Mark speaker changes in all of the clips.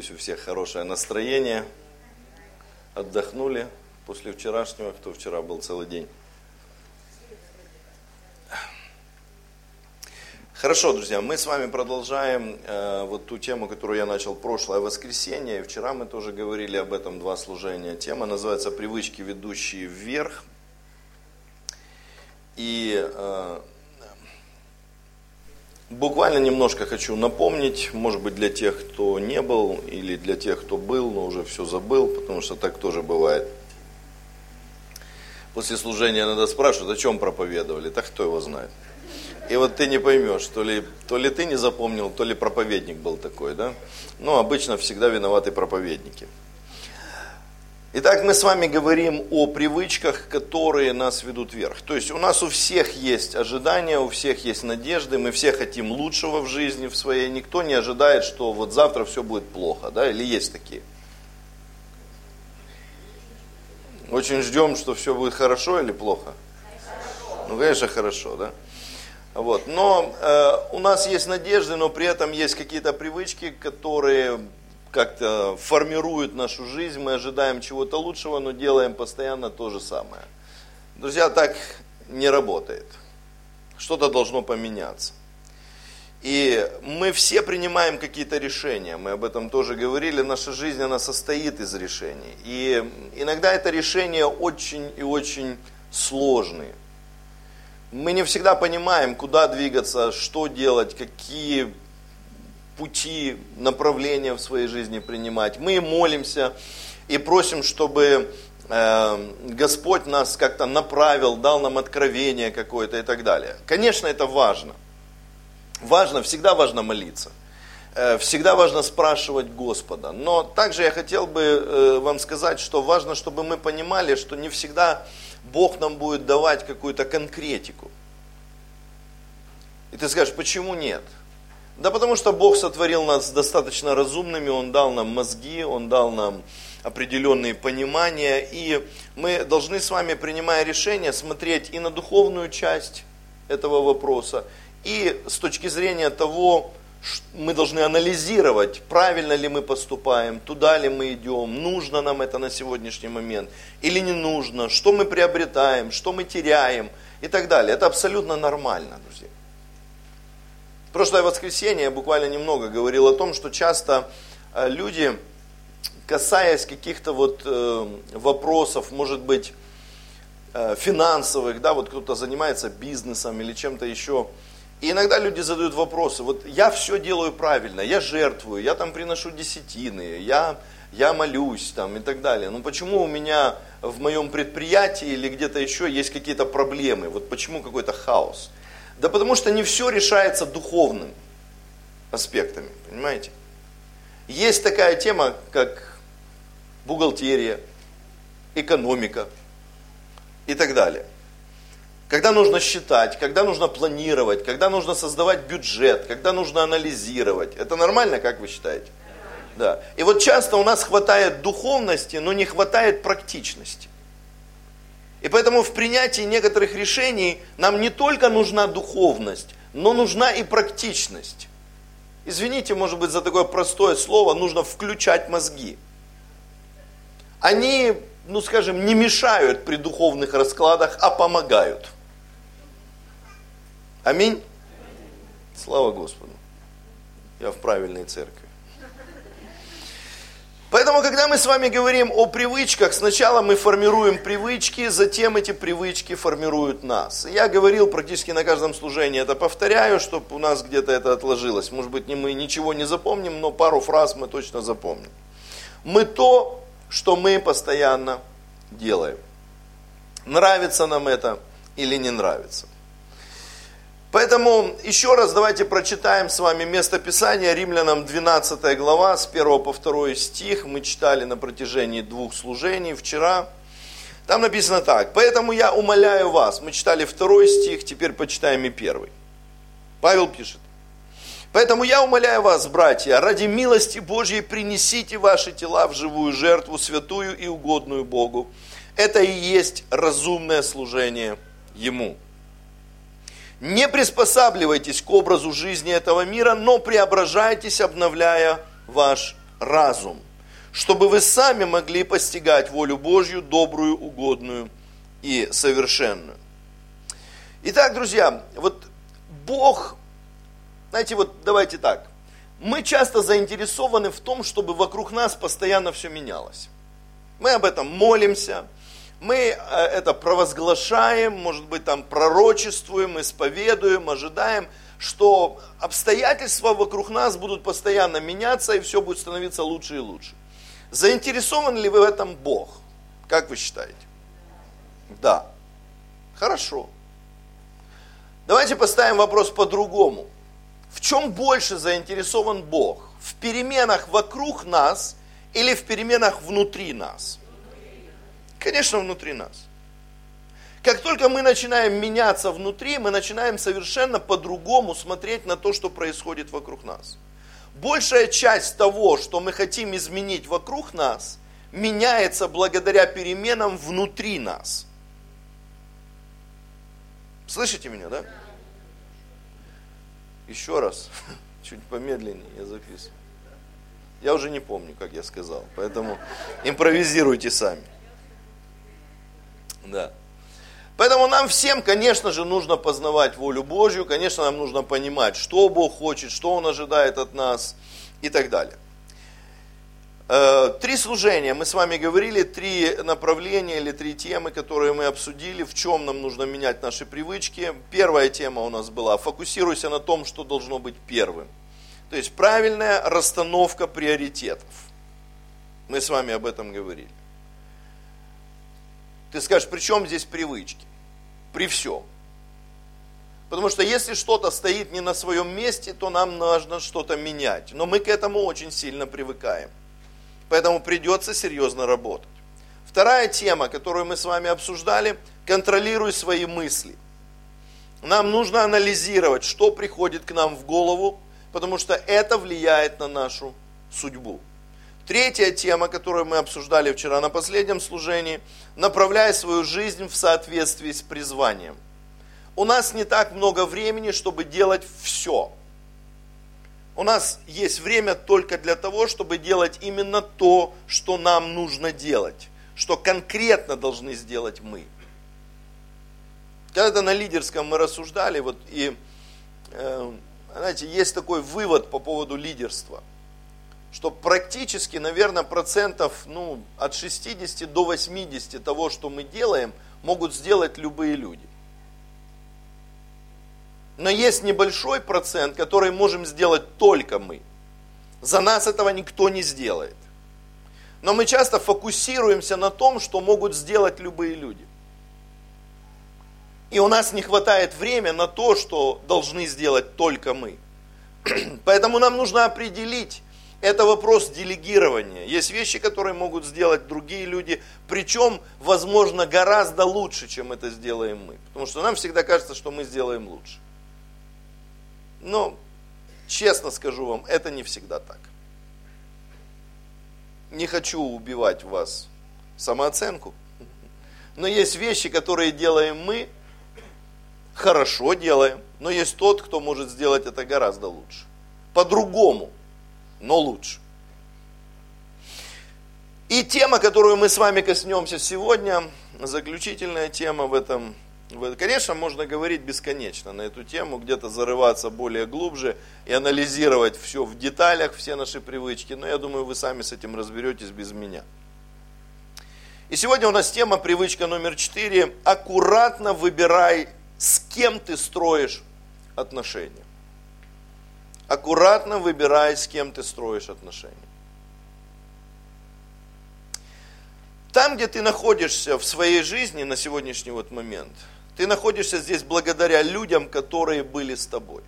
Speaker 1: Надеюсь, у всех хорошее настроение. Отдохнули после вчерашнего, кто вчера был целый день. Хорошо, друзья, мы с вами продолжаем э, вот ту тему, которую я начал прошлое воскресенье. И вчера мы тоже говорили об этом два служения. Тема называется «Привычки, ведущие вверх». И э, буквально немножко хочу напомнить, может быть, для тех, кто не был, или для тех, кто был, но уже все забыл, потому что так тоже бывает. После служения надо спрашивать, о чем проповедовали, так кто его знает. И вот ты не поймешь, то ли, то ли ты не запомнил, то ли проповедник был такой, да? Ну, обычно всегда виноваты проповедники. Итак, мы с вами говорим о привычках, которые нас ведут вверх. То есть у нас у всех есть ожидания, у всех есть надежды, мы все хотим лучшего в жизни в своей. Никто не ожидает, что вот завтра все будет плохо, да, или есть такие? Очень ждем, что все будет хорошо или плохо? Ну, конечно, хорошо, да? Вот. Но э, у нас есть надежды, но при этом есть какие-то привычки, которые как-то формируют нашу жизнь. Мы ожидаем чего-то лучшего, но делаем постоянно то же самое. Друзья, так не работает. Что-то должно поменяться. И мы все принимаем какие-то решения, мы об этом тоже говорили, наша жизнь, она состоит из решений. И иногда это решения очень и очень сложные мы не всегда понимаем, куда двигаться, что делать, какие пути, направления в своей жизни принимать. Мы молимся и просим, чтобы э, Господь нас как-то направил, дал нам откровение какое-то и так далее. Конечно, это важно. Важно, всегда важно молиться. Э, всегда важно спрашивать Господа. Но также я хотел бы э, вам сказать, что важно, чтобы мы понимали, что не всегда Бог нам будет давать какую-то конкретику. И ты скажешь, почему нет? Да потому что Бог сотворил нас достаточно разумными, Он дал нам мозги, Он дал нам определенные понимания, и мы должны с вами, принимая решение, смотреть и на духовную часть этого вопроса, и с точки зрения того, мы должны анализировать, правильно ли мы поступаем, туда ли мы идем, нужно нам это на сегодняшний момент или не нужно, что мы приобретаем, что мы теряем и так далее. Это абсолютно нормально, друзья. Прошлое воскресенье я буквально немного говорил о том, что часто э, люди, касаясь каких-то вот э, вопросов, может быть, э, финансовых, да, вот кто-то занимается бизнесом или чем-то еще, и иногда люди задают вопросы, вот я все делаю правильно, я жертвую, я там приношу десятины, я, я молюсь там и так далее. Но почему у меня в моем предприятии или где-то еще есть какие-то проблемы? Вот почему какой-то хаос? Да потому что не все решается духовным аспектами, понимаете? Есть такая тема, как бухгалтерия, экономика и так далее когда нужно считать, когда нужно планировать, когда нужно создавать бюджет, когда нужно анализировать. Это нормально, как вы считаете? Да. И вот часто у нас хватает духовности, но не хватает практичности. И поэтому в принятии некоторых решений нам не только нужна духовность, но нужна и практичность. Извините, может быть, за такое простое слово, нужно включать мозги. Они, ну скажем, не мешают при духовных раскладах, а помогают. Аминь. Слава Господу. Я в правильной церкви. Поэтому, когда мы с вами говорим о привычках, сначала мы формируем привычки, затем эти привычки формируют нас. Я говорил практически на каждом служении, это повторяю, чтобы у нас где-то это отложилось. Может быть, мы ничего не запомним, но пару фраз мы точно запомним. Мы то, что мы постоянно делаем. Нравится нам это или не нравится. Поэтому еще раз давайте прочитаем с вами место Писания, Римлянам 12 глава, с 1 по 2 стих. Мы читали на протяжении двух служений вчера. Там написано так. «Поэтому я умоляю вас». Мы читали второй стих, теперь почитаем и первый. Павел пишет. Поэтому я умоляю вас, братья, ради милости Божьей принесите ваши тела в живую жертву, святую и угодную Богу. Это и есть разумное служение Ему. Не приспосабливайтесь к образу жизни этого мира, но преображайтесь, обновляя ваш разум, чтобы вы сами могли постигать волю Божью, добрую, угодную и совершенную. Итак, друзья, вот Бог, знаете, вот давайте так, мы часто заинтересованы в том, чтобы вокруг нас постоянно все менялось. Мы об этом молимся, мы э, это провозглашаем, может быть, там пророчествуем, исповедуем, ожидаем, что обстоятельства вокруг нас будут постоянно меняться, и все будет становиться лучше и лучше. Заинтересован ли вы в этом Бог? Как вы считаете? Да. Хорошо. Давайте поставим вопрос по-другому. В чем больше заинтересован Бог? В переменах вокруг нас или в переменах внутри нас? Конечно, внутри нас. Как только мы начинаем меняться внутри, мы начинаем совершенно по-другому смотреть на то, что происходит вокруг нас. Большая часть того, что мы хотим изменить вокруг нас, меняется благодаря переменам внутри нас. Слышите меня, да? Еще раз, чуть помедленнее я записываю. Я уже не помню, как я сказал, поэтому импровизируйте сами. Да. Поэтому нам всем, конечно же, нужно познавать волю Божью, конечно, нам нужно понимать, что Бог хочет, что Он ожидает от нас и так далее. Э, три служения, мы с вами говорили, три направления или три темы, которые мы обсудили, в чем нам нужно менять наши привычки. Первая тема у нас была, фокусируйся на том, что должно быть первым. То есть правильная расстановка приоритетов. Мы с вами об этом говорили. Ты скажешь, при чем здесь привычки? При всем. Потому что если что-то стоит не на своем месте, то нам нужно что-то менять. Но мы к этому очень сильно привыкаем. Поэтому придется серьезно работать. Вторая тема, которую мы с вами обсуждали, контролируй свои мысли. Нам нужно анализировать, что приходит к нам в голову, потому что это влияет на нашу судьбу. Третья тема, которую мы обсуждали вчера на последнем служении, направляй свою жизнь в соответствии с призванием. У нас не так много времени, чтобы делать все. У нас есть время только для того, чтобы делать именно то, что нам нужно делать, что конкретно должны сделать мы. Когда-то на лидерском мы рассуждали, вот и, э, знаете, есть такой вывод по поводу лидерства – что практически, наверное, процентов ну, от 60 до 80 того, что мы делаем, могут сделать любые люди. Но есть небольшой процент, который можем сделать только мы. За нас этого никто не сделает. Но мы часто фокусируемся на том, что могут сделать любые люди. И у нас не хватает времени на то, что должны сделать только мы. Поэтому нам нужно определить, это вопрос делегирования. Есть вещи, которые могут сделать другие люди, причем, возможно, гораздо лучше, чем это сделаем мы. Потому что нам всегда кажется, что мы сделаем лучше. Но, честно скажу вам, это не всегда так. Не хочу убивать в вас самооценку, но есть вещи, которые делаем мы, хорошо делаем, но есть тот, кто может сделать это гораздо лучше. По-другому но лучше. И тема, которую мы с вами коснемся сегодня, заключительная тема в этом, конечно, можно говорить бесконечно на эту тему, где-то зарываться более глубже и анализировать все в деталях, все наши привычки, но я думаю, вы сами с этим разберетесь без меня. И сегодня у нас тема, привычка номер четыре, аккуратно выбирай, с кем ты строишь отношения аккуратно выбирай, с кем ты строишь отношения. Там, где ты находишься в своей жизни на сегодняшний вот момент, ты находишься здесь благодаря людям, которые были с тобой.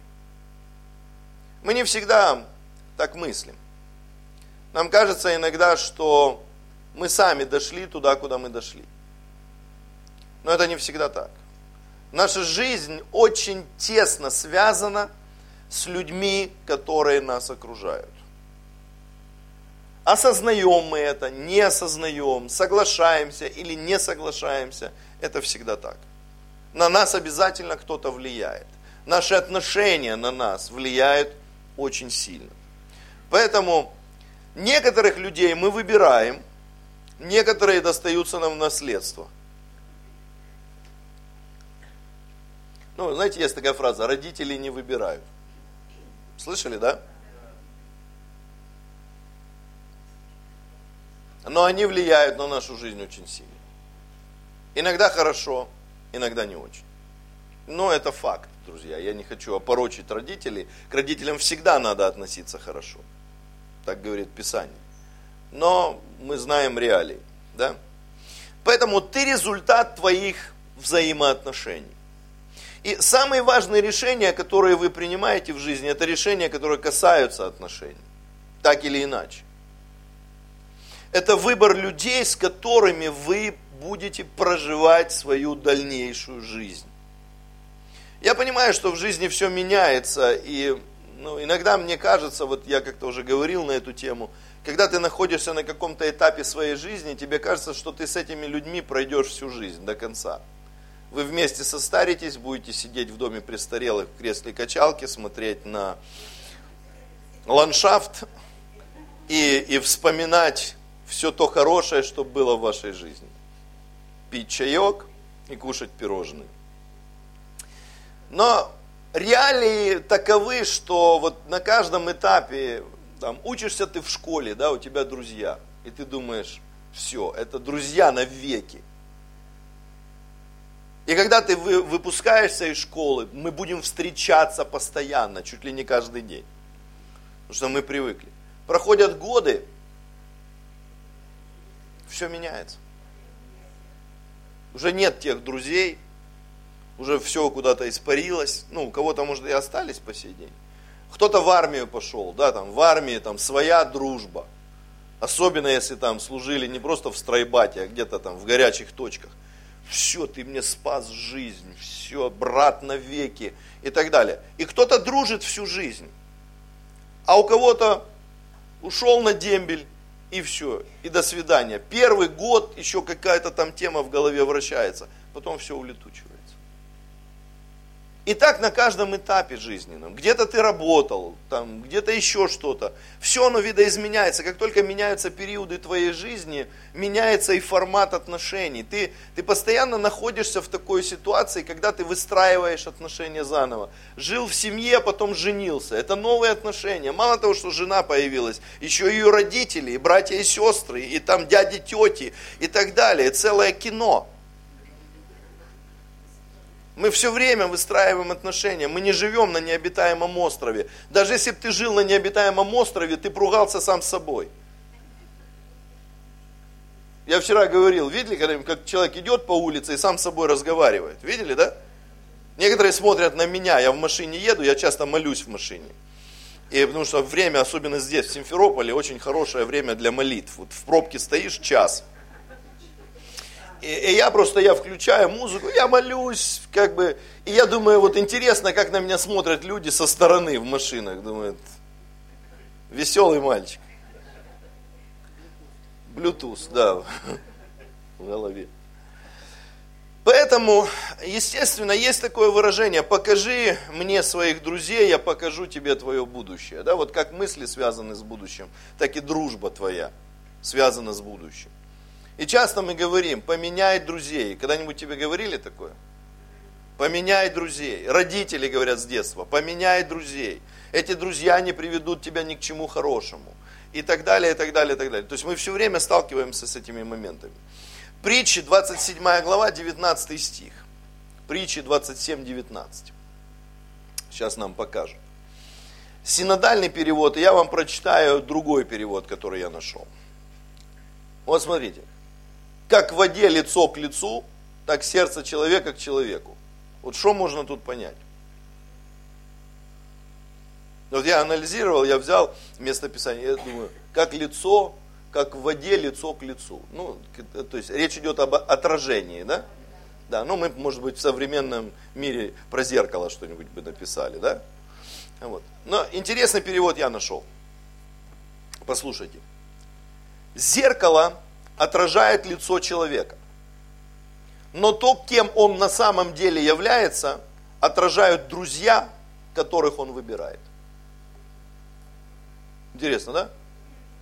Speaker 1: Мы не всегда так мыслим. Нам кажется иногда, что мы сами дошли туда, куда мы дошли. Но это не всегда так. Наша жизнь очень тесно связана с с людьми, которые нас окружают. Осознаем мы это, не осознаем, соглашаемся или не соглашаемся, это всегда так. На нас обязательно кто-то влияет. Наши отношения на нас влияют очень сильно. Поэтому Некоторых людей мы выбираем, некоторые достаются нам в наследство. Ну, знаете, есть такая фраза, родители не выбирают. Слышали, да? Но они влияют на нашу жизнь очень сильно. Иногда хорошо, иногда не очень. Но это факт, друзья. Я не хочу опорочить родителей. К родителям всегда надо относиться хорошо. Так говорит Писание. Но мы знаем реалии. Да? Поэтому ты результат твоих взаимоотношений. И самые важные решения, которые вы принимаете в жизни, это решения, которые касаются отношений. Так или иначе. Это выбор людей, с которыми вы будете проживать свою дальнейшую жизнь. Я понимаю, что в жизни все меняется, и ну, иногда мне кажется, вот я как-то уже говорил на эту тему, когда ты находишься на каком-то этапе своей жизни, тебе кажется, что ты с этими людьми пройдешь всю жизнь до конца. Вы вместе состаритесь, будете сидеть в доме престарелых в кресле качалки, смотреть на ландшафт и, и вспоминать все то хорошее, что было в вашей жизни. Пить чаек и кушать пирожные. Но реалии таковы, что вот на каждом этапе, там, учишься ты в школе, да, у тебя друзья, и ты думаешь, все, это друзья навеки. И когда ты выпускаешься из школы, мы будем встречаться постоянно, чуть ли не каждый день. Потому что мы привыкли. Проходят годы, все меняется. Уже нет тех друзей, уже все куда-то испарилось, ну, у кого-то, может, и остались по сей день. Кто-то в армию пошел, да, там, в армии там своя дружба. Особенно, если там служили не просто в стройбате, а где-то там в горячих точках. Все, ты мне спас жизнь, все, брат навеки и так далее. И кто-то дружит всю жизнь. А у кого-то ушел на дембель, и все, и до свидания. Первый год еще какая-то там тема в голове вращается, потом все улетучивается. И так на каждом этапе жизненном. Где-то ты работал, там, где-то еще что-то. Все оно видоизменяется. Как только меняются периоды твоей жизни, меняется и формат отношений. Ты, ты постоянно находишься в такой ситуации, когда ты выстраиваешь отношения заново. Жил в семье, потом женился. Это новые отношения. Мало того, что жена появилась, еще ее родители, и братья и сестры, и там дяди, тети и так далее. Целое кино. Мы все время выстраиваем отношения, мы не живем на необитаемом острове. Даже если бы ты жил на необитаемом острове, ты пругался сам с собой. Я вчера говорил, видели, когда как человек идет по улице и сам с собой разговаривает? Видели, да? Некоторые смотрят на меня, я в машине еду, я часто молюсь в машине. И потому что время, особенно здесь, в Симферополе, очень хорошее время для молитв. Вот в пробке стоишь час, и, и я просто, я включаю музыку, я молюсь, как бы, и я думаю, вот интересно, как на меня смотрят люди со стороны в машинах, думают, веселый мальчик. Bluetooth, да, в голове. Поэтому, естественно, есть такое выражение, покажи мне своих друзей, я покажу тебе твое будущее. Да, вот как мысли связаны с будущим, так и дружба твоя связана с будущим. И часто мы говорим, поменяй друзей. Когда-нибудь тебе говорили такое? Поменяй друзей. Родители говорят с детства, поменяй друзей. Эти друзья не приведут тебя ни к чему хорошему. И так далее, и так далее, и так далее. То есть мы все время сталкиваемся с этими моментами. Притчи, 27 глава, 19 стих. Притчи 27, 19. Сейчас нам покажут. Синодальный перевод, и я вам прочитаю другой перевод, который я нашел. Вот смотрите как в воде лицо к лицу, так сердце человека к человеку. Вот что можно тут понять? Вот я анализировал, я взял местописание, я думаю, как лицо, как в воде лицо к лицу. Ну, то есть речь идет об отражении, да? Да, ну мы, может быть, в современном мире про зеркало что-нибудь бы написали, да? Вот. Но интересный перевод я нашел. Послушайте. Зеркало отражает лицо человека. Но то, кем он на самом деле является, отражают друзья, которых он выбирает. Интересно, да?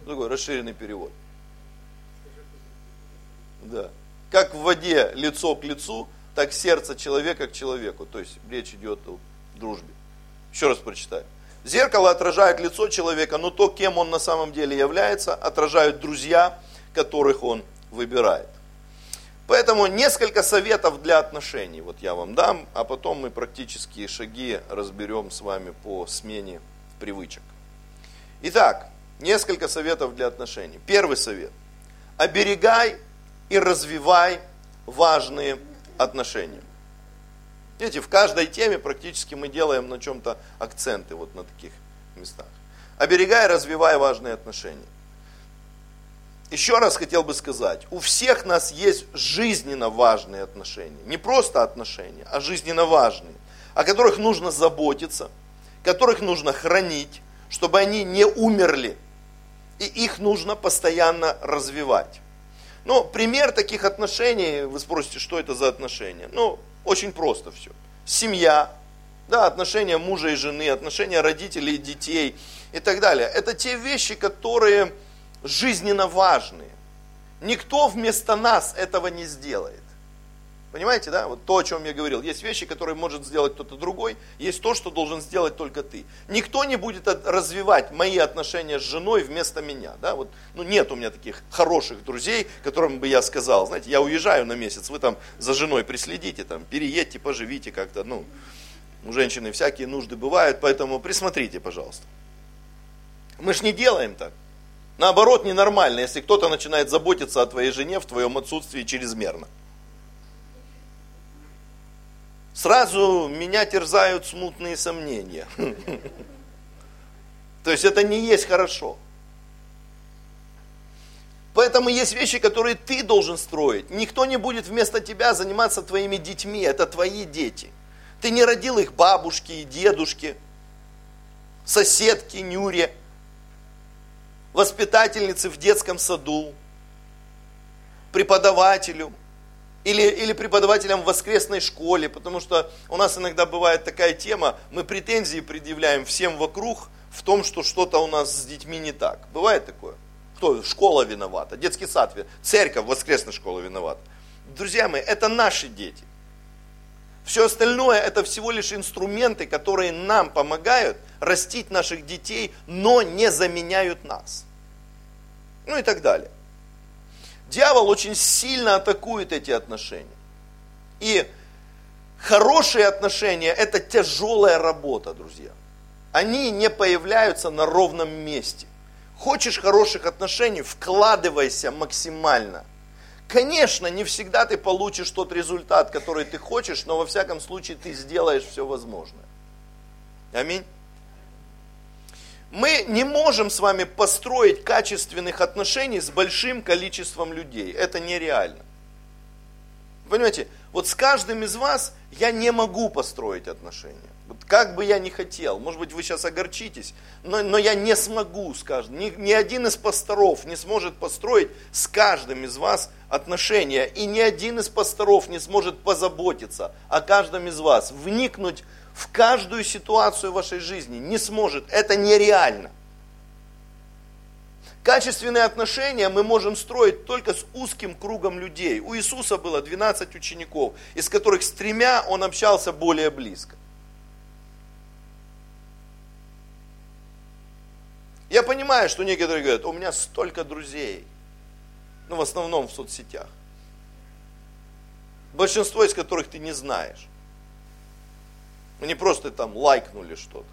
Speaker 1: Такой расширенный перевод. Да. Как в воде лицо к лицу, так сердце человека к человеку. То есть речь идет о дружбе. Еще раз прочитаю. Зеркало отражает лицо человека, но то, кем он на самом деле является, отражают друзья, которых он выбирает. Поэтому несколько советов для отношений вот я вам дам, а потом мы практические шаги разберем с вами по смене привычек. Итак, несколько советов для отношений. Первый совет. Оберегай и развивай важные отношения. Видите, в каждой теме практически мы делаем на чем-то акценты вот на таких местах. Оберегай и развивай важные отношения. Еще раз хотел бы сказать, у всех нас есть жизненно важные отношения. Не просто отношения, а жизненно важные, о которых нужно заботиться, которых нужно хранить, чтобы они не умерли. И их нужно постоянно развивать. Ну, пример таких отношений, вы спросите, что это за отношения? Ну, очень просто все. Семья, да, отношения мужа и жены, отношения родителей и детей и так далее. Это те вещи, которые жизненно важные. Никто вместо нас этого не сделает. Понимаете, да? Вот то, о чем я говорил. Есть вещи, которые может сделать кто-то другой, есть то, что должен сделать только ты. Никто не будет развивать мои отношения с женой вместо меня. Да? Вот, ну, нет у меня таких хороших друзей, которым бы я сказал, знаете, я уезжаю на месяц, вы там за женой приследите, там, переедьте, поживите как-то. Ну, у женщины всякие нужды бывают, поэтому присмотрите, пожалуйста. Мы ж не делаем так. Наоборот, ненормально, если кто-то начинает заботиться о твоей жене в твоем отсутствии чрезмерно. сразу меня терзают смутные сомнения. То есть это не есть хорошо. Поэтому есть вещи, которые ты должен строить. Никто не будет вместо тебя заниматься твоими детьми. Это твои дети. Ты не родил их бабушки и дедушки, соседки, нюре, воспитательницы в детском саду, преподавателю – или, или преподавателям в воскресной школе, потому что у нас иногда бывает такая тема, мы претензии предъявляем всем вокруг в том, что что-то у нас с детьми не так. Бывает такое? Кто? Школа виновата, детский сад, церковь, воскресная школа виновата. Друзья мои, это наши дети. Все остальное это всего лишь инструменты, которые нам помогают растить наших детей, но не заменяют нас. Ну и так далее. Дьявол очень сильно атакует эти отношения. И хорошие отношения – это тяжелая работа, друзья. Они не появляются на ровном месте. Хочешь хороших отношений, вкладывайся максимально. Конечно, не всегда ты получишь тот результат, который ты хочешь, но во всяком случае ты сделаешь все возможное. Аминь мы не можем с вами построить качественных отношений с большим количеством людей. Это нереально. Понимаете, вот с каждым из вас я не могу построить отношения. Вот как бы я ни хотел, может быть вы сейчас огорчитесь, но, но я не смогу с каждым. Ни, ни один из пасторов не сможет построить с каждым из вас отношения. И ни один из пасторов не сможет позаботиться о каждом из вас, вникнуть в каждую ситуацию вашей жизни. Не сможет. Это нереально. Качественные отношения мы можем строить только с узким кругом людей. У Иисуса было 12 учеников, из которых с тремя он общался более близко. Я понимаю, что некоторые говорят, у меня столько друзей, ну в основном в соцсетях, большинство из которых ты не знаешь. Мы не просто там лайкнули что-то.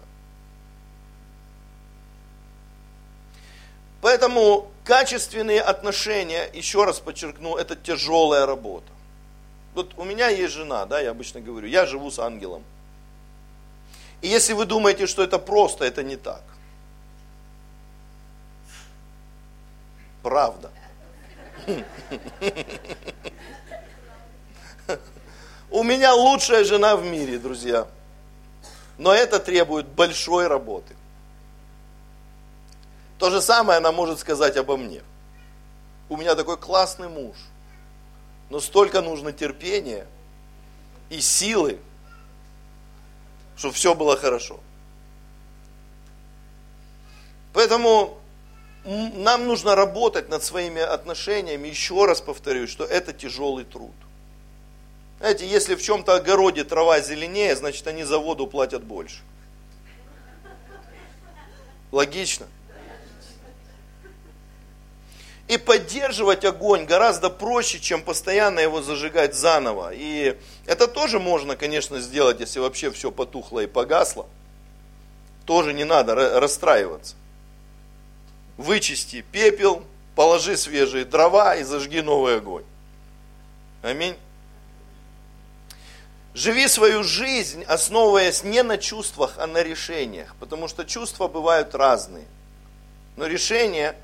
Speaker 1: Поэтому качественные отношения, еще раз подчеркну, это тяжелая работа. Вот у меня есть жена, да, я обычно говорю, я живу с ангелом. И если вы думаете, что это просто, это не так. Правда. У меня лучшая жена в мире, друзья. Но это требует большой работы. То же самое она может сказать обо мне. У меня такой классный муж, но столько нужно терпения и силы, чтобы все было хорошо. Поэтому нам нужно работать над своими отношениями. Еще раз повторюсь, что это тяжелый труд. Знаете, если в чем-то огороде трава зеленее, значит они за воду платят больше. Логично? И поддерживать огонь гораздо проще, чем постоянно его зажигать заново. И это тоже можно, конечно, сделать, если вообще все потухло и погасло. Тоже не надо расстраиваться. Вычисти пепел, положи свежие дрова и зажги новый огонь. Аминь. Живи свою жизнь, основываясь не на чувствах, а на решениях, потому что чувства бывают разные. Но решения,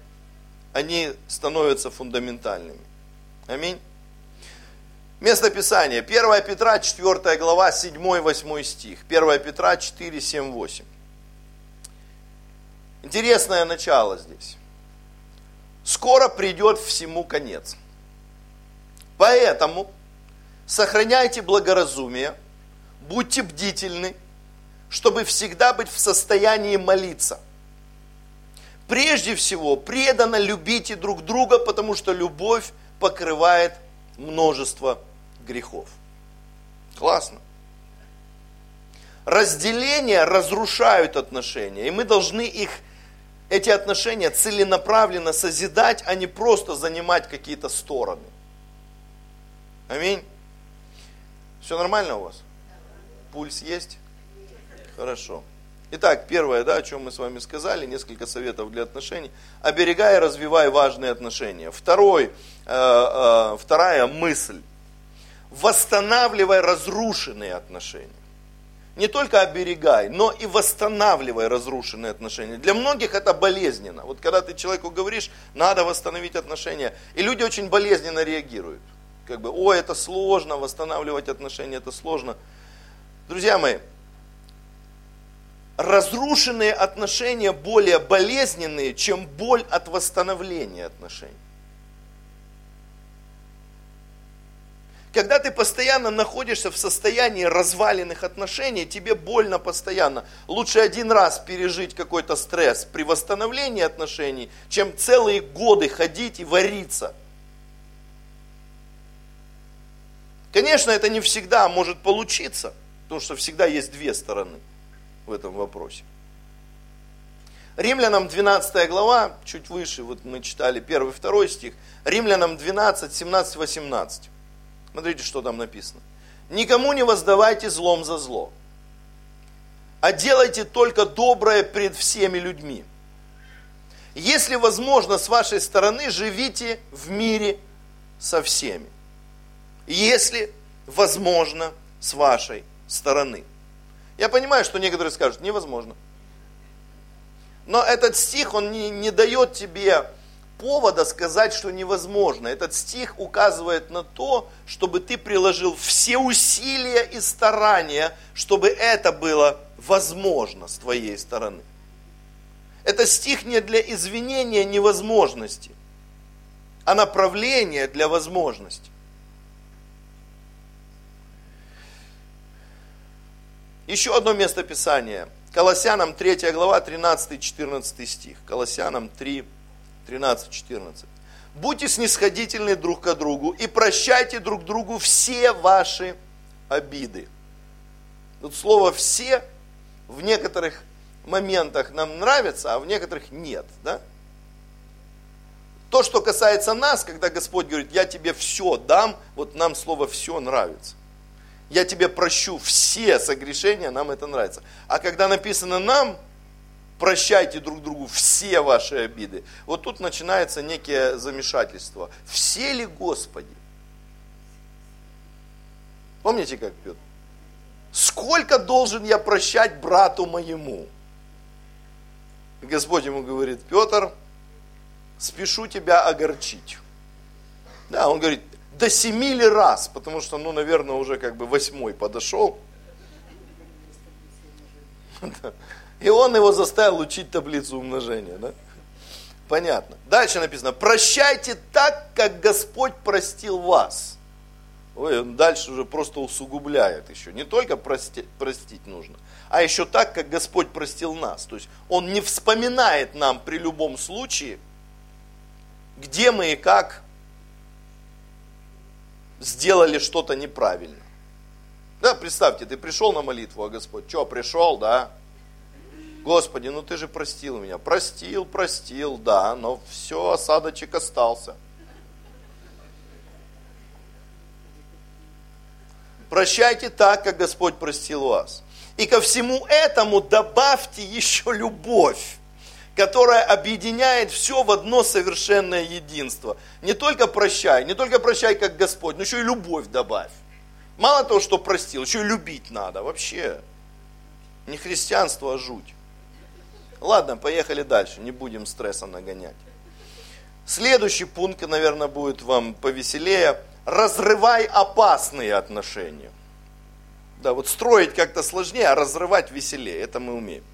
Speaker 1: они становятся фундаментальными. Аминь. Место Писания. 1 Петра, 4 глава, 7-8 стих. 1 Петра 4, 7, 8. Интересное начало здесь. Скоро придет всему конец. Поэтому сохраняйте благоразумие, будьте бдительны, чтобы всегда быть в состоянии молиться. Прежде всего, преданно любите друг друга, потому что любовь покрывает множество грехов. Классно. Разделения разрушают отношения, и мы должны их, эти отношения целенаправленно созидать, а не просто занимать какие-то стороны. Аминь. Все нормально у вас? Пульс есть? Хорошо. Итак, первое, да, о чем мы с вами сказали, несколько советов для отношений. Оберегай и развивай важные отношения. Второй, э, э, вторая мысль. Восстанавливай разрушенные отношения. Не только оберегай, но и восстанавливай разрушенные отношения. Для многих это болезненно. Вот когда ты человеку говоришь, надо восстановить отношения, и люди очень болезненно реагируют как бы, ой, это сложно, восстанавливать отношения, это сложно. Друзья мои, разрушенные отношения более болезненные, чем боль от восстановления отношений. Когда ты постоянно находишься в состоянии разваленных отношений, тебе больно постоянно. Лучше один раз пережить какой-то стресс при восстановлении отношений, чем целые годы ходить и вариться – Конечно, это не всегда может получиться, потому что всегда есть две стороны в этом вопросе. Римлянам 12 глава, чуть выше, вот мы читали 1 и 2 стих, Римлянам 12, 17, 18. Смотрите, что там написано. Никому не воздавайте злом за зло, а делайте только доброе пред всеми людьми. Если возможно, с вашей стороны, живите в мире со всеми если возможно с вашей стороны. Я понимаю, что некоторые скажут, невозможно. Но этот стих, он не, не дает тебе повода сказать, что невозможно. Этот стих указывает на то, чтобы ты приложил все усилия и старания, чтобы это было возможно с твоей стороны. Это стих не для извинения невозможности, а направление для возможности. Еще одно место Писания. Колоссянам 3 глава, 13-14 стих. Колоссянам 3, 13-14. Будьте снисходительны друг к другу и прощайте друг другу все ваши обиды. Тут слово «все» в некоторых моментах нам нравится, а в некоторых нет. Да? То, что касается нас, когда Господь говорит, я тебе все дам, вот нам слово «все» нравится я тебе прощу все согрешения, нам это нравится. А когда написано нам, прощайте друг другу все ваши обиды, вот тут начинается некое замешательство. Все ли Господи? Помните, как Петр? Сколько должен я прощать брату моему? Господь ему говорит, Петр, спешу тебя огорчить. Да, он говорит, до семи ли раз, потому что, ну, наверное, уже как бы восьмой подошел. И он его заставил учить таблицу умножения, да? Понятно. Дальше написано, прощайте так, как Господь простил вас. Ой, он дальше уже просто усугубляет еще. Не только прости, простить нужно, а еще так, как Господь простил нас. То есть он не вспоминает нам при любом случае где мы и как сделали что-то неправильно. Да, представьте, ты пришел на молитву, а Господь, что, пришел, да? Господи, ну ты же простил меня. Простил, простил, да, но все, осадочек остался. Прощайте так, как Господь простил вас. И ко всему этому добавьте еще любовь, которая объединяет все в одно совершенное единство. Не только прощай, не только прощай, как Господь, но еще и любовь добавь. Мало того, что простил, еще и любить надо. Вообще, не христианство, а жуть. Ладно, поехали дальше, не будем стресса нагонять. Следующий пункт, наверное, будет вам повеселее. Разрывай опасные отношения. Да, вот строить как-то сложнее, а разрывать веселее. Это мы умеем.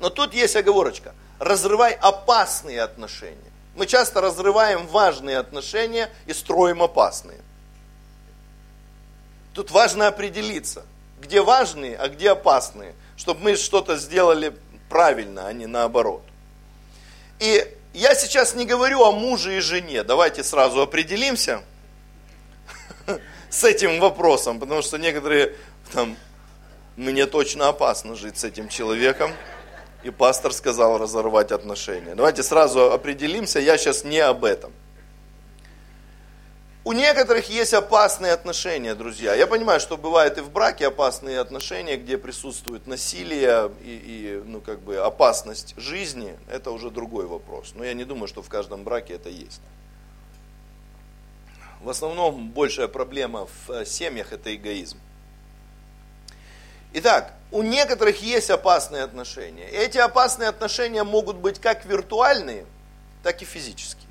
Speaker 1: Но тут есть оговорочка. Разрывай опасные отношения. Мы часто разрываем важные отношения и строим опасные. Тут важно определиться, где важные, а где опасные, чтобы мы что-то сделали правильно, а не наоборот. И я сейчас не говорю о муже и жене. Давайте сразу определимся с этим вопросом, потому что некоторые там, мне точно опасно жить с этим человеком. И пастор сказал разорвать отношения. Давайте сразу определимся, я сейчас не об этом. У некоторых есть опасные отношения, друзья. Я понимаю, что бывают и в браке опасные отношения, где присутствует насилие и, и ну, как бы опасность жизни. Это уже другой вопрос. Но я не думаю, что в каждом браке это есть. В основном большая проблема в э, семьях это эгоизм. Итак, у некоторых есть опасные отношения. И эти опасные отношения могут быть как виртуальные, так и физические.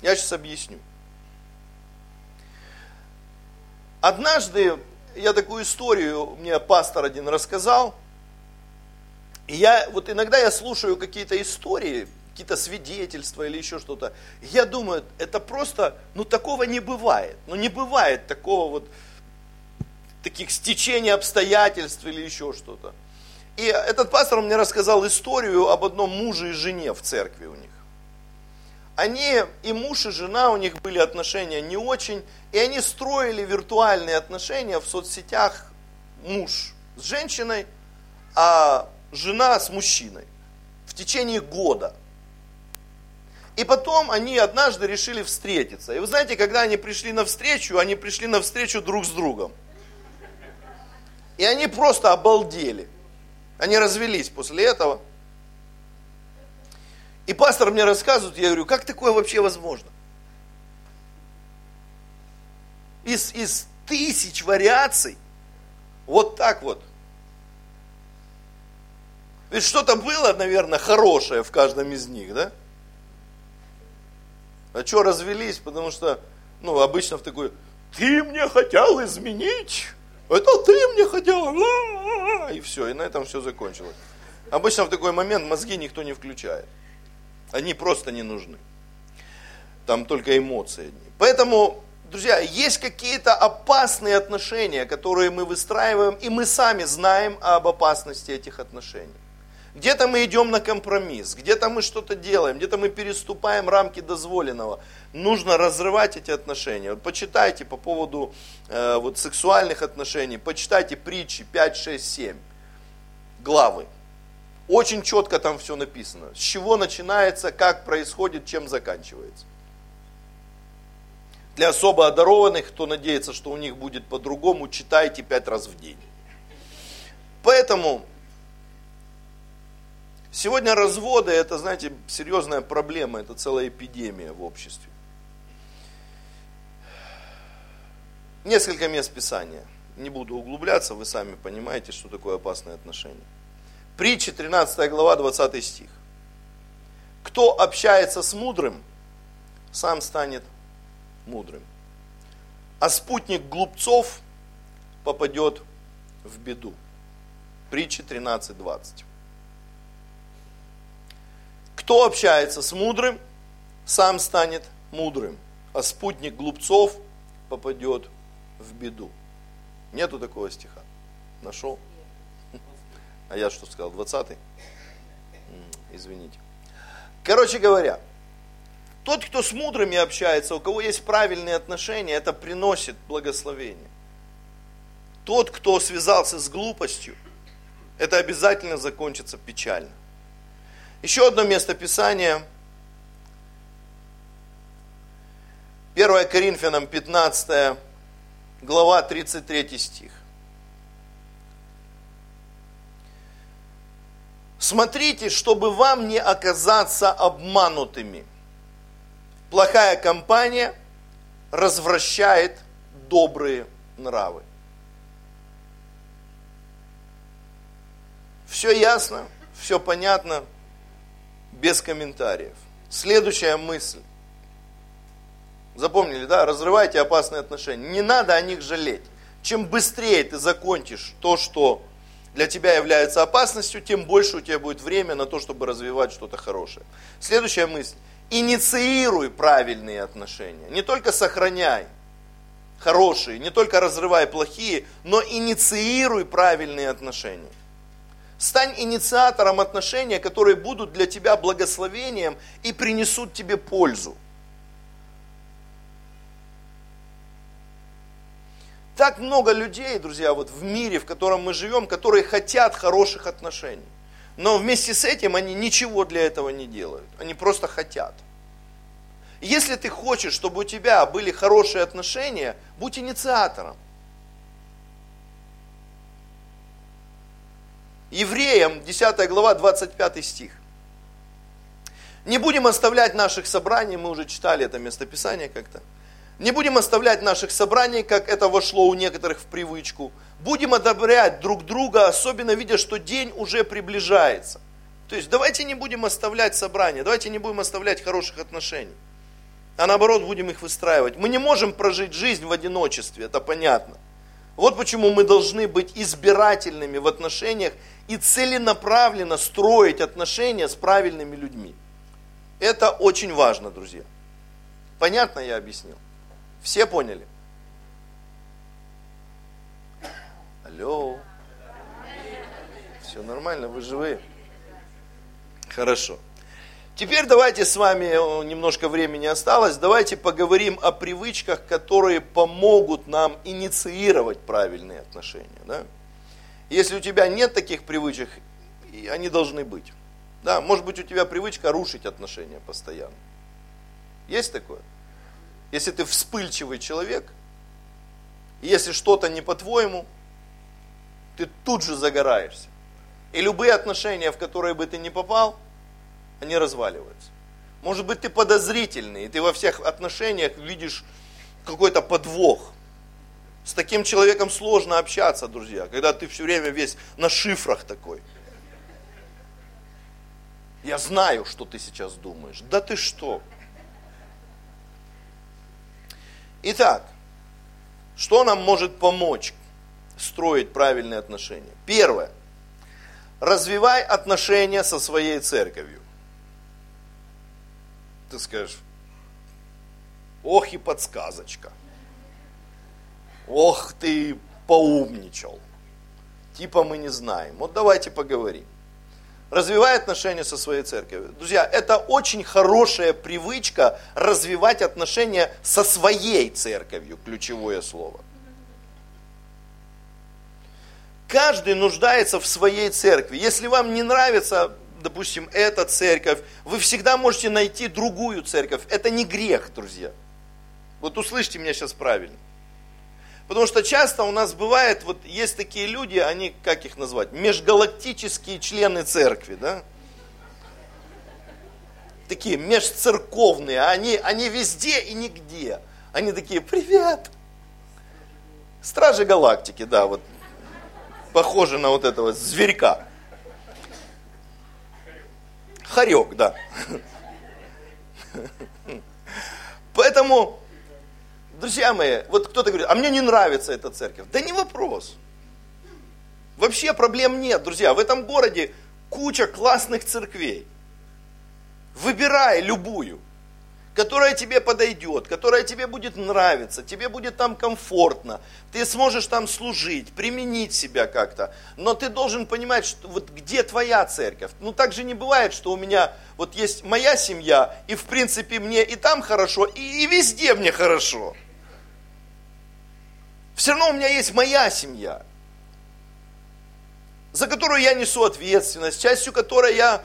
Speaker 1: Я сейчас объясню. Однажды я такую историю мне пастор один рассказал. И я вот иногда я слушаю какие-то истории, какие-то свидетельства или еще что-то. Я думаю, это просто, ну такого не бывает. Ну не бывает такого вот, таких стечений обстоятельств или еще что-то. И этот пастор мне рассказал историю об одном муже и жене в церкви у них они, и муж, и жена, у них были отношения не очень, и они строили виртуальные отношения в соцсетях, муж с женщиной, а жена с мужчиной в течение года. И потом они однажды решили встретиться. И вы знаете, когда они пришли на встречу, они пришли на встречу друг с другом. И они просто обалдели. Они развелись после этого – и пастор мне рассказывает, я говорю, как такое вообще возможно? Из, из тысяч вариаций, вот так вот. Ведь что-то было, наверное, хорошее в каждом из них, да? А что развелись? Потому что, ну, обычно в такой, ты мне хотел изменить, это ты мне хотел, и все, и на этом все закончилось. Обычно в такой момент мозги никто не включает. Они просто не нужны. Там только эмоции одни. Поэтому, друзья, есть какие-то опасные отношения, которые мы выстраиваем, и мы сами знаем об опасности этих отношений. Где-то мы идем на компромисс, где-то мы что-то делаем, где-то мы переступаем рамки дозволенного. Нужно разрывать эти отношения. Вот почитайте по поводу э, вот, сексуальных отношений, почитайте притчи 5, 6, 7 главы. Очень четко там все написано. С чего начинается, как происходит, чем заканчивается. Для особо одарованных, кто надеется, что у них будет по-другому, читайте пять раз в день. Поэтому сегодня разводы, это, знаете, серьезная проблема, это целая эпидемия в обществе. Несколько мест Писания. Не буду углубляться, вы сами понимаете, что такое опасное отношение. Притча 13 глава, 20 стих. Кто общается с мудрым, сам станет мудрым. А спутник глупцов попадет в беду. Притча 13.20. Кто общается с мудрым, сам станет мудрым, а спутник глупцов попадет в беду. Нету такого стиха. Нашел? А я что сказал, 20 Извините. Короче говоря, тот, кто с мудрыми общается, у кого есть правильные отношения, это приносит благословение. Тот, кто связался с глупостью, это обязательно закончится печально. Еще одно место Писания. 1 Коринфянам 15 глава 33 стих. Смотрите, чтобы вам не оказаться обманутыми. Плохая компания развращает добрые нравы. Все ясно, все понятно, без комментариев. Следующая мысль. Запомнили, да? Разрывайте опасные отношения. Не надо о них жалеть. Чем быстрее ты закончишь то, что для тебя является опасностью, тем больше у тебя будет время на то, чтобы развивать что-то хорошее. Следующая мысль. Инициируй правильные отношения. Не только сохраняй хорошие, не только разрывай плохие, но инициируй правильные отношения. Стань инициатором отношений, которые будут для тебя благословением и принесут тебе пользу. Так много людей, друзья, вот в мире, в котором мы живем, которые хотят хороших отношений. Но вместе с этим они ничего для этого не делают. Они просто хотят. Если ты хочешь, чтобы у тебя были хорошие отношения, будь инициатором. Евреям, 10 глава, 25 стих. Не будем оставлять наших собраний, мы уже читали это местописание как-то. Не будем оставлять наших собраний, как это вошло у некоторых в привычку. Будем одобрять друг друга, особенно видя, что день уже приближается. То есть давайте не будем оставлять собрания, давайте не будем оставлять хороших отношений. А наоборот, будем их выстраивать. Мы не можем прожить жизнь в одиночестве, это понятно. Вот почему мы должны быть избирательными в отношениях и целенаправленно строить отношения с правильными людьми. Это очень важно, друзья. Понятно я объяснил? Все поняли? Алло. Все нормально, вы живы? Хорошо. Теперь давайте с вами, немножко времени осталось, давайте поговорим о привычках, которые помогут нам инициировать правильные отношения. Да? Если у тебя нет таких привычек, они должны быть. Да, может быть у тебя привычка рушить отношения постоянно. Есть такое? если ты вспыльчивый человек, если что-то не по-твоему, ты тут же загораешься. И любые отношения, в которые бы ты не попал, они разваливаются. Может быть, ты подозрительный, и ты во всех отношениях видишь какой-то подвох. С таким человеком сложно общаться, друзья, когда ты все время весь на шифрах такой. Я знаю, что ты сейчас думаешь. Да ты что? Итак, что нам может помочь строить правильные отношения? Первое. Развивай отношения со своей церковью. Ты скажешь, ох и подсказочка. Ох ты поумничал. Типа мы не знаем. Вот давайте поговорим развивай отношения со своей церковью. Друзья, это очень хорошая привычка развивать отношения со своей церковью, ключевое слово. Каждый нуждается в своей церкви. Если вам не нравится, допустим, эта церковь, вы всегда можете найти другую церковь. Это не грех, друзья. Вот услышьте меня сейчас правильно. Потому что часто у нас бывает, вот есть такие люди, они, как их назвать, межгалактические члены церкви, да? Такие межцерковные, они, они везде и нигде. Они такие, привет! Стражи галактики, да, вот похожи на вот этого зверька. Хорек, да. Поэтому Друзья мои, вот кто-то говорит, а мне не нравится эта церковь. Да не вопрос. Вообще проблем нет, друзья. В этом городе куча классных церквей. Выбирай любую. Которая тебе подойдет, которая тебе будет нравиться, тебе будет там комфортно, ты сможешь там служить, применить себя как-то. Но ты должен понимать, что вот где твоя церковь. Ну так же не бывает, что у меня вот есть моя семья, и в принципе мне и там хорошо, и, и везде мне хорошо. Все равно у меня есть моя семья, за которую я несу ответственность, частью которой я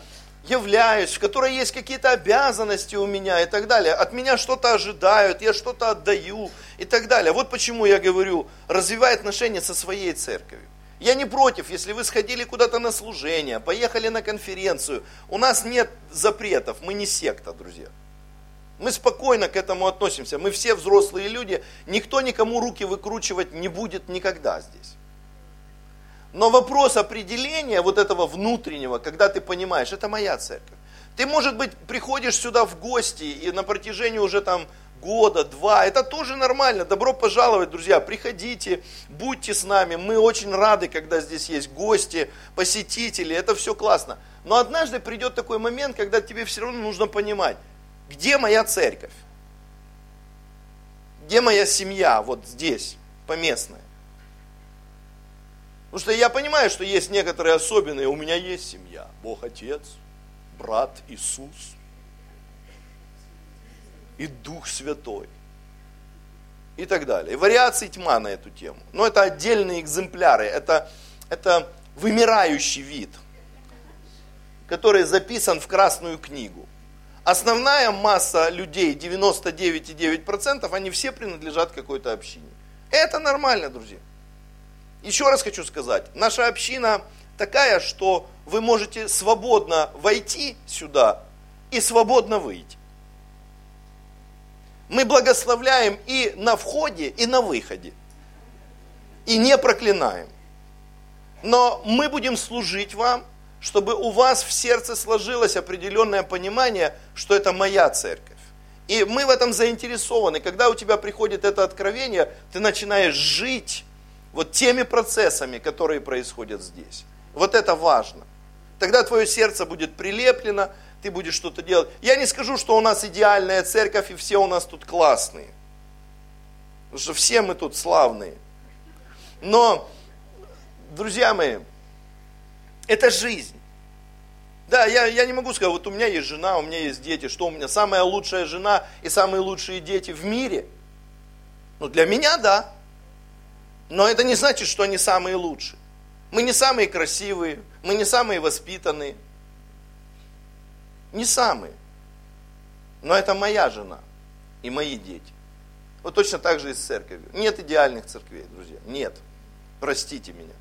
Speaker 1: являюсь, в которой есть какие-то обязанности у меня и так далее. От меня что-то ожидают, я что-то отдаю и так далее. Вот почему я говорю, развивай отношения со своей церковью. Я не против, если вы сходили куда-то на служение, поехали на конференцию. У нас нет запретов, мы не секта, друзья. Мы спокойно к этому относимся. Мы все взрослые люди, никто никому руки выкручивать не будет никогда здесь. Но вопрос определения вот этого внутреннего, когда ты понимаешь, это моя церковь. Ты, может быть, приходишь сюда в гости и на протяжении уже там года, два, это тоже нормально. Добро пожаловать, друзья, приходите, будьте с нами. Мы очень рады, когда здесь есть гости, посетители, это все классно. Но однажды придет такой момент, когда тебе все равно нужно понимать, где моя церковь? Где моя семья, вот здесь, поместная? Потому что я понимаю, что есть некоторые особенные. У меня есть семья. Бог Отец, брат Иисус и Дух Святой. И так далее. И вариаций тьма на эту тему. Но это отдельные экземпляры. Это, это вымирающий вид, который записан в Красную книгу. Основная масса людей, 99,9%, они все принадлежат какой-то общине. Это нормально, друзья. Еще раз хочу сказать, наша община такая, что вы можете свободно войти сюда и свободно выйти. Мы благословляем и на входе, и на выходе. И не проклинаем. Но мы будем служить вам, чтобы у вас в сердце сложилось определенное понимание, что это моя церковь. И мы в этом заинтересованы. Когда у тебя приходит это откровение, ты начинаешь жить вот теми процессами, которые происходят здесь. Вот это важно. Тогда твое сердце будет прилеплено, ты будешь что-то делать. Я не скажу, что у нас идеальная церковь и все у нас тут классные. Потому что все мы тут славные. Но, друзья мои, это жизнь. Да, я, я не могу сказать, вот у меня есть жена, у меня есть дети, что у меня самая лучшая жена и самые лучшие дети в мире. Ну, для меня да. Но это не значит, что они самые лучшие. Мы не самые красивые, мы не самые воспитанные. Не самые. Но это моя жена и мои дети. Вот точно так же и с церковью. Нет идеальных церквей, друзья. Нет. Простите меня.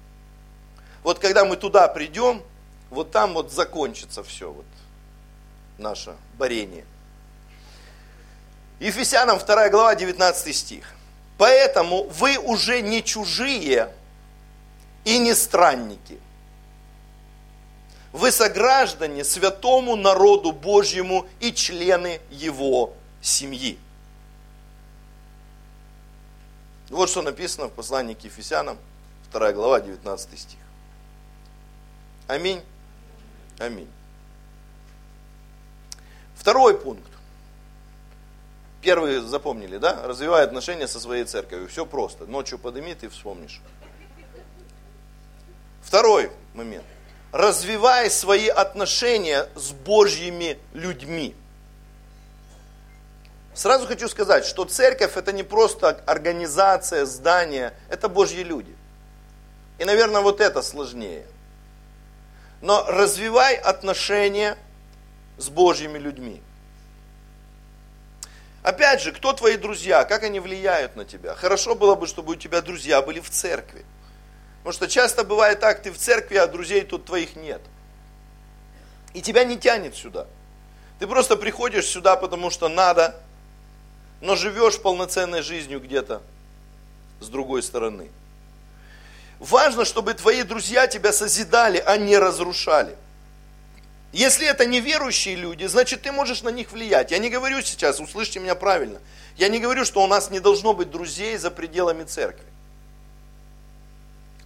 Speaker 1: Вот когда мы туда придем, вот там вот закончится все, вот наше борение. Ефесянам 2 глава, 19 стих. Поэтому вы уже не чужие и не странники. Вы сограждане святому народу Божьему и члены его семьи. Вот что написано в послании к Ефесянам, 2 глава, 19 стих. Аминь. Аминь. Второй пункт. Первые запомнили, да? Развивай отношения со своей церковью. Все просто. Ночью подними, ты вспомнишь. Второй момент. Развивай свои отношения с Божьими людьми. Сразу хочу сказать, что церковь это не просто организация, здание, это Божьи люди. И, наверное, вот это сложнее. Но развивай отношения с Божьими людьми. Опять же, кто твои друзья, как они влияют на тебя? Хорошо было бы, чтобы у тебя друзья были в церкви. Потому что часто бывает так, ты в церкви, а друзей тут твоих нет. И тебя не тянет сюда. Ты просто приходишь сюда, потому что надо, но живешь полноценной жизнью где-то с другой стороны. Важно, чтобы твои друзья тебя созидали, а не разрушали. Если это неверующие люди, значит ты можешь на них влиять. Я не говорю сейчас, услышьте меня правильно, я не говорю, что у нас не должно быть друзей за пределами церкви.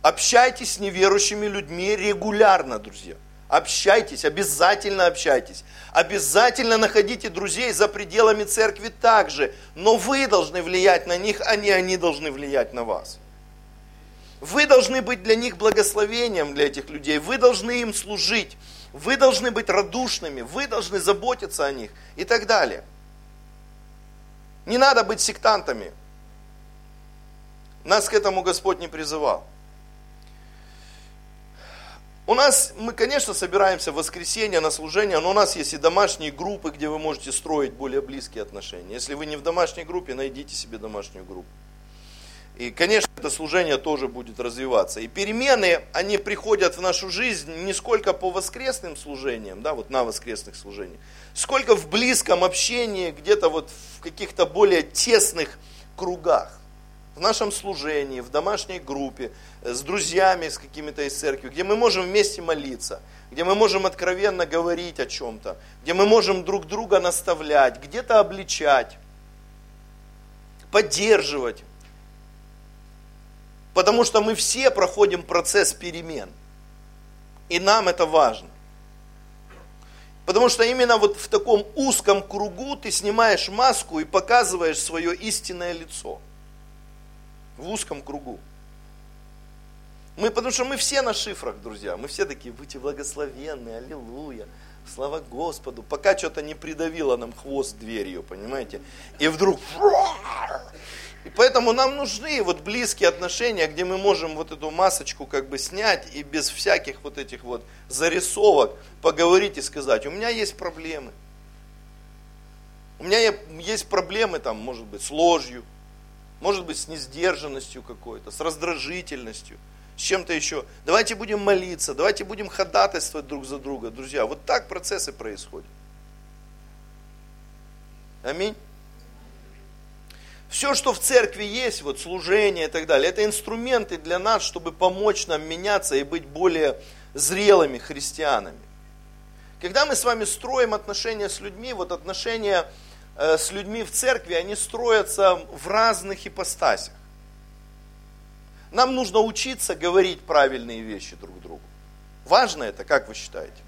Speaker 1: Общайтесь с неверующими людьми регулярно, друзья. Общайтесь, обязательно общайтесь. Обязательно находите друзей за пределами церкви также. Но вы должны влиять на них, а не они должны влиять на вас. Вы должны быть для них благословением для этих людей. Вы должны им служить. Вы должны быть радушными. Вы должны заботиться о них и так далее. Не надо быть сектантами. Нас к этому Господь не призывал. У нас, мы, конечно, собираемся в воскресенье на служение, но у нас есть и домашние группы, где вы можете строить более близкие отношения. Если вы не в домашней группе, найдите себе домашнюю группу. И, конечно, это служение тоже будет развиваться. И перемены, они приходят в нашу жизнь не сколько по воскресным служениям, да, вот на воскресных служениях, сколько в близком общении, где-то вот в каких-то более тесных кругах. В нашем служении, в домашней группе, э, с друзьями, с какими-то из церкви, где мы можем вместе молиться, где мы можем откровенно говорить о чем-то, где мы можем друг друга наставлять, где-то обличать, поддерживать. Потому что мы все проходим процесс перемен. И нам это важно. Потому что именно вот в таком узком кругу ты снимаешь маску и показываешь свое истинное лицо. В узком кругу. Мы, потому что мы все на шифрах, друзья. Мы все такие, будьте благословенны, аллилуйя, слава Господу. Пока что-то не придавило нам хвост дверью, понимаете? И вдруг и поэтому нам нужны вот близкие отношения, где мы можем вот эту масочку как бы снять и без всяких вот этих вот зарисовок поговорить и сказать, у меня есть проблемы. У меня есть проблемы там, может быть, с ложью, может быть, с несдержанностью какой-то, с раздражительностью, с чем-то еще. Давайте будем молиться, давайте будем ходатайствовать друг за друга, друзья. Вот так процессы происходят. Аминь. Все, что в церкви есть, вот служение и так далее, это инструменты для нас, чтобы помочь нам меняться и быть более зрелыми христианами. Когда мы с вами строим отношения с людьми, вот отношения э, с людьми в церкви, они строятся в разных ипостасях. Нам нужно учиться говорить правильные вещи друг другу. Важно это, как вы считаете?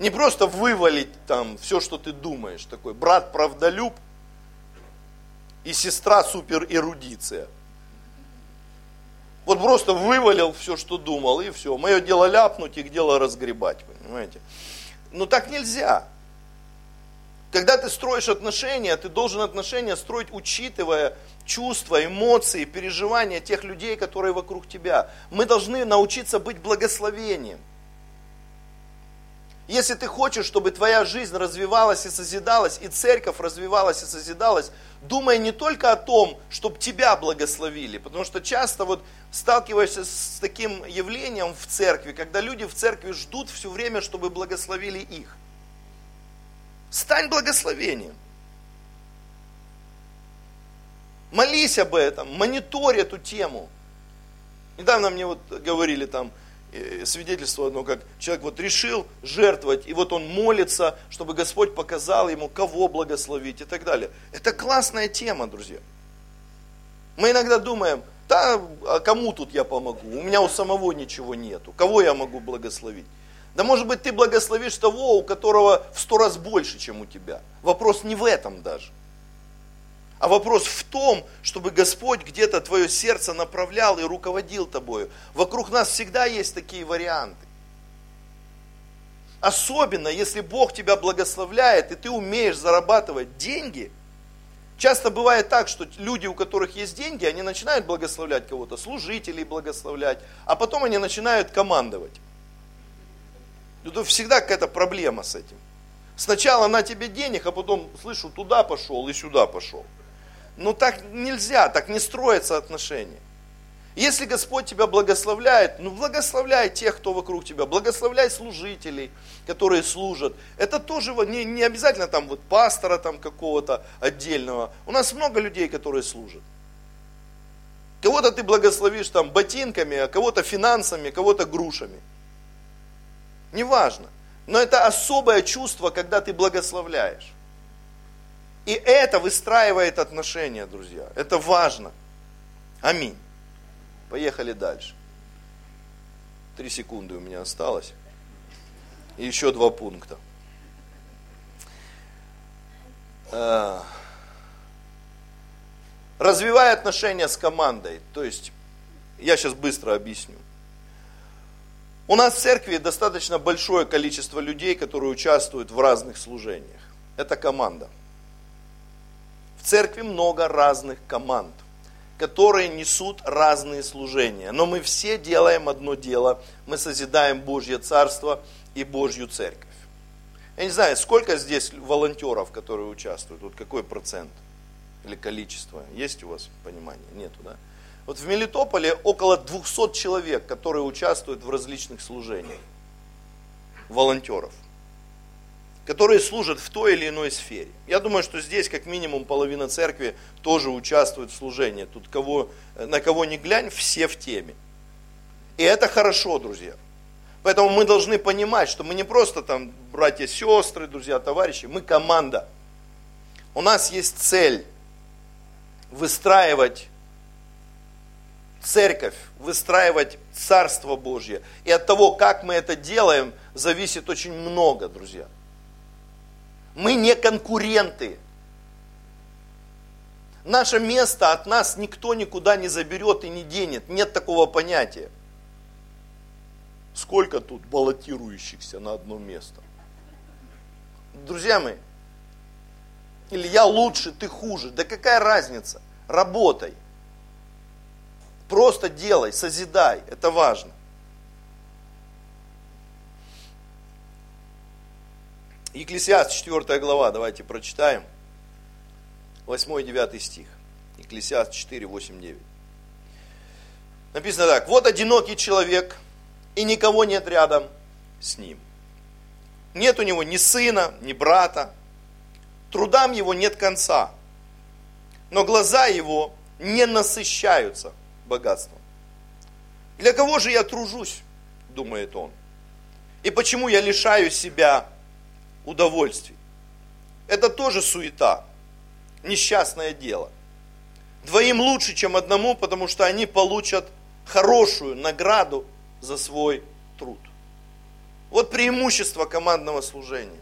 Speaker 1: Не просто вывалить там все, что ты думаешь, такой брат правдолюб – и сестра супер эрудиция. Вот просто вывалил все, что думал, и все. Мое дело ляпнуть, их дело разгребать, понимаете. Но так нельзя. Когда ты строишь отношения, ты должен отношения строить, учитывая чувства, эмоции, переживания тех людей, которые вокруг тебя. Мы должны научиться быть благословением. Если ты хочешь, чтобы твоя жизнь развивалась и созидалась, и церковь развивалась и созидалась, думай не только о том, чтобы тебя благословили, потому что часто вот сталкиваешься с таким явлением в церкви, когда люди в церкви ждут все время, чтобы благословили их. Стань благословением. Молись об этом, мониторь эту тему. Недавно мне вот говорили там, свидетельство одно, как человек вот решил жертвовать, и вот он молится, чтобы Господь показал ему, кого благословить и так далее. Это классная тема, друзья. Мы иногда думаем, да, а кому тут я помогу? У меня у самого ничего нету. Кого я могу благословить? Да может быть ты благословишь того, у которого в сто раз больше, чем у тебя. Вопрос не в этом даже. А вопрос в том, чтобы Господь где-то твое сердце направлял и руководил тобою. Вокруг нас всегда есть такие варианты. Особенно, если Бог тебя благословляет, и ты умеешь зарабатывать деньги. Часто бывает так, что люди, у которых есть деньги, они начинают благословлять кого-то, служителей благословлять, а потом они начинают командовать. Это всегда какая-то проблема с этим. Сначала на тебе денег, а потом, слышу, туда пошел и сюда пошел. Ну так нельзя, так не строятся отношения. Если Господь тебя благословляет, ну благословляй тех, кто вокруг тебя, благословляй служителей, которые служат. Это тоже не, не обязательно там вот пастора там какого-то отдельного. У нас много людей, которые служат. Кого-то ты благословишь там ботинками, а кого-то финансами, кого-то грушами. Неважно. Но это особое чувство, когда ты благословляешь. И это выстраивает отношения, друзья. Это важно. Аминь. Поехали дальше. Три секунды у меня осталось. Еще два пункта. Э, развивая отношения с командой, то есть, я сейчас быстро объясню. У нас в церкви достаточно большое количество людей, которые участвуют в разных служениях. Это команда. В церкви много разных команд, которые несут разные служения. Но мы все делаем одно дело. Мы созидаем Божье Царство и Божью Церковь. Я не знаю, сколько здесь волонтеров, которые участвуют, вот какой процент или количество, есть у вас понимание? Нету, да? Вот в Мелитополе около 200 человек, которые участвуют в различных служениях, волонтеров, которые служат в той или иной сфере. Я думаю, что здесь как минимум половина церкви тоже участвует в служении. Тут кого, на кого не глянь, все в теме. И это хорошо, друзья. Поэтому мы должны понимать, что мы не просто там братья, сестры, друзья, товарищи, мы команда. У нас есть цель выстраивать церковь, выстраивать Царство Божье. И от того, как мы это делаем, зависит очень много, друзья. Мы не конкуренты. Наше место от нас никто никуда не заберет и не денет. Нет такого понятия. Сколько тут баллотирующихся на одно место? Друзья мои, или я лучше, ты хуже. Да какая разница? Работай. Просто делай, созидай. Это важно. Екклесиаст 4 глава, давайте прочитаем. 8 и 9 стих. Екклесиаст 4, 8, 9. Написано так. Вот одинокий человек, и никого нет рядом с ним. Нет у него ни сына, ни брата. Трудам его нет конца. Но глаза его не насыщаются богатством. Для кого же я тружусь, думает он. И почему я лишаю себя удовольствий? Это тоже суета, несчастное дело. Двоим лучше, чем одному, потому что они получат хорошую награду за свой труд. Вот преимущество командного служения.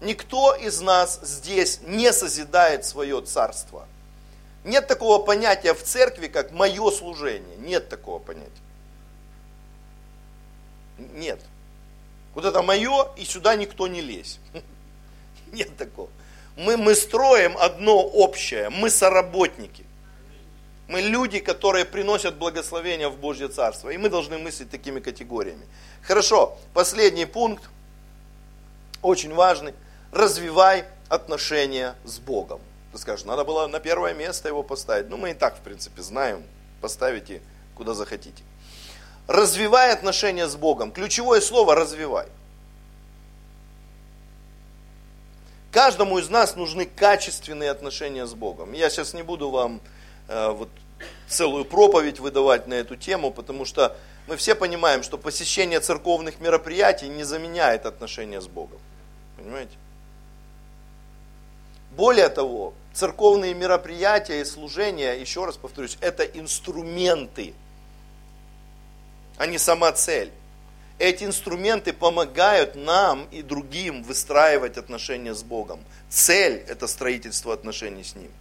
Speaker 1: Никто из нас здесь не созидает свое царство – нет такого понятия в церкви, как мое служение. Нет такого понятия. Нет. Вот это мое, и сюда никто не лезь. Нет такого. Мы, мы строим одно общее. Мы соработники. Мы люди, которые приносят благословение в Божье Царство. И мы должны мыслить такими категориями. Хорошо, последний пункт, очень важный. Развивай отношения с Богом. Ты скажешь, надо было на первое место его поставить. Ну, мы и так, в принципе, знаем. Поставите куда захотите. Развивай отношения с Богом. Ключевое слово развивай. Каждому из нас нужны качественные отношения с Богом. Я сейчас не буду вам э, вот, целую проповедь выдавать на эту тему, потому что мы все понимаем, что посещение церковных мероприятий не заменяет отношения с Богом. Понимаете? Более того, церковные мероприятия и служения, еще раз повторюсь, это инструменты, а не сама цель. Эти инструменты помогают нам и другим выстраивать отношения с Богом. Цель – это строительство отношений с Ним.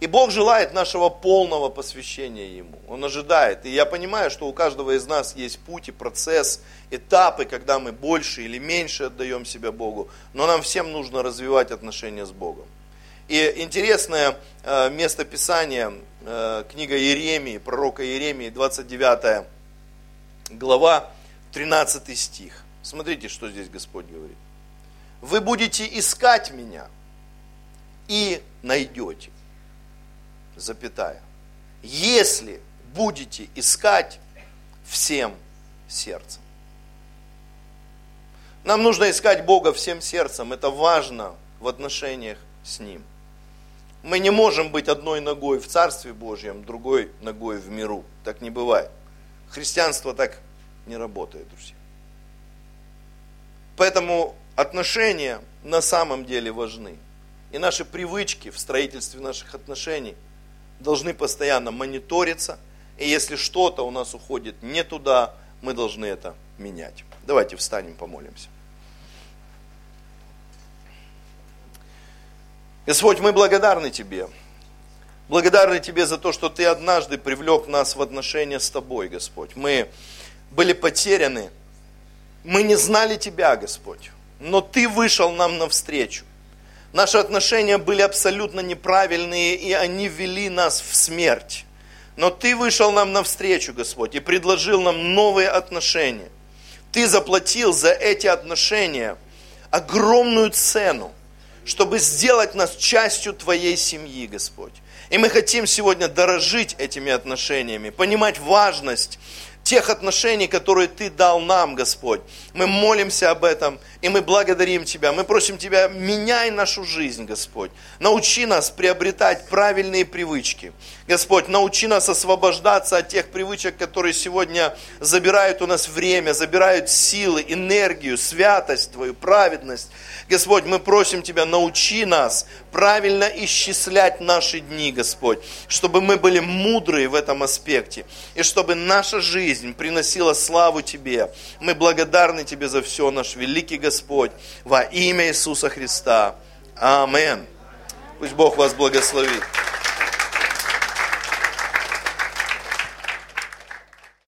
Speaker 1: И Бог желает нашего полного посвящения Ему. Он ожидает. И я понимаю, что у каждого из нас есть путь и процесс, этапы, когда мы больше или меньше отдаем себя Богу. Но нам всем нужно развивать отношения с Богом. И интересное э, место Писания, э, книга Иеремии, пророка Иеремии, 29 глава, 13 стих. Смотрите, что здесь Господь говорит. Вы будете искать меня и найдете запятая, если будете искать всем сердцем. Нам нужно искать Бога всем сердцем, это важно в отношениях с Ним. Мы не можем быть одной ногой в Царстве Божьем, другой ногой в миру. Так не бывает. Христианство так не работает, друзья. Поэтому отношения на самом деле важны. И наши привычки в строительстве наших отношений – должны постоянно мониториться, и если что-то у нас уходит не туда, мы должны это менять. Давайте встанем, помолимся. Господь, мы благодарны Тебе. Благодарны Тебе за то, что Ты однажды привлек нас в отношения с Тобой, Господь. Мы были потеряны, мы не знали Тебя, Господь, но Ты вышел нам навстречу. Наши отношения были абсолютно неправильные, и они вели нас в смерть. Но Ты вышел нам навстречу, Господь, и предложил нам новые отношения. Ты заплатил за эти отношения огромную цену, чтобы сделать нас частью Твоей семьи, Господь. И мы хотим сегодня дорожить этими отношениями, понимать важность тех отношений, которые Ты дал нам, Господь. Мы молимся об этом, и мы благодарим Тебя. Мы просим Тебя, меняй нашу жизнь, Господь. Научи нас приобретать правильные привычки. Господь, научи нас освобождаться от тех привычек, которые сегодня забирают у нас время, забирают силы, энергию, святость Твою, праведность. Господь, мы просим Тебя, научи нас правильно исчислять наши дни, Господь, чтобы мы были мудрые в этом аспекте, и чтобы наша жизнь приносила славу Тебе. Мы благодарны Тебе за все, наш великий Господь, во имя Иисуса Христа. Амин. Пусть Бог вас благословит.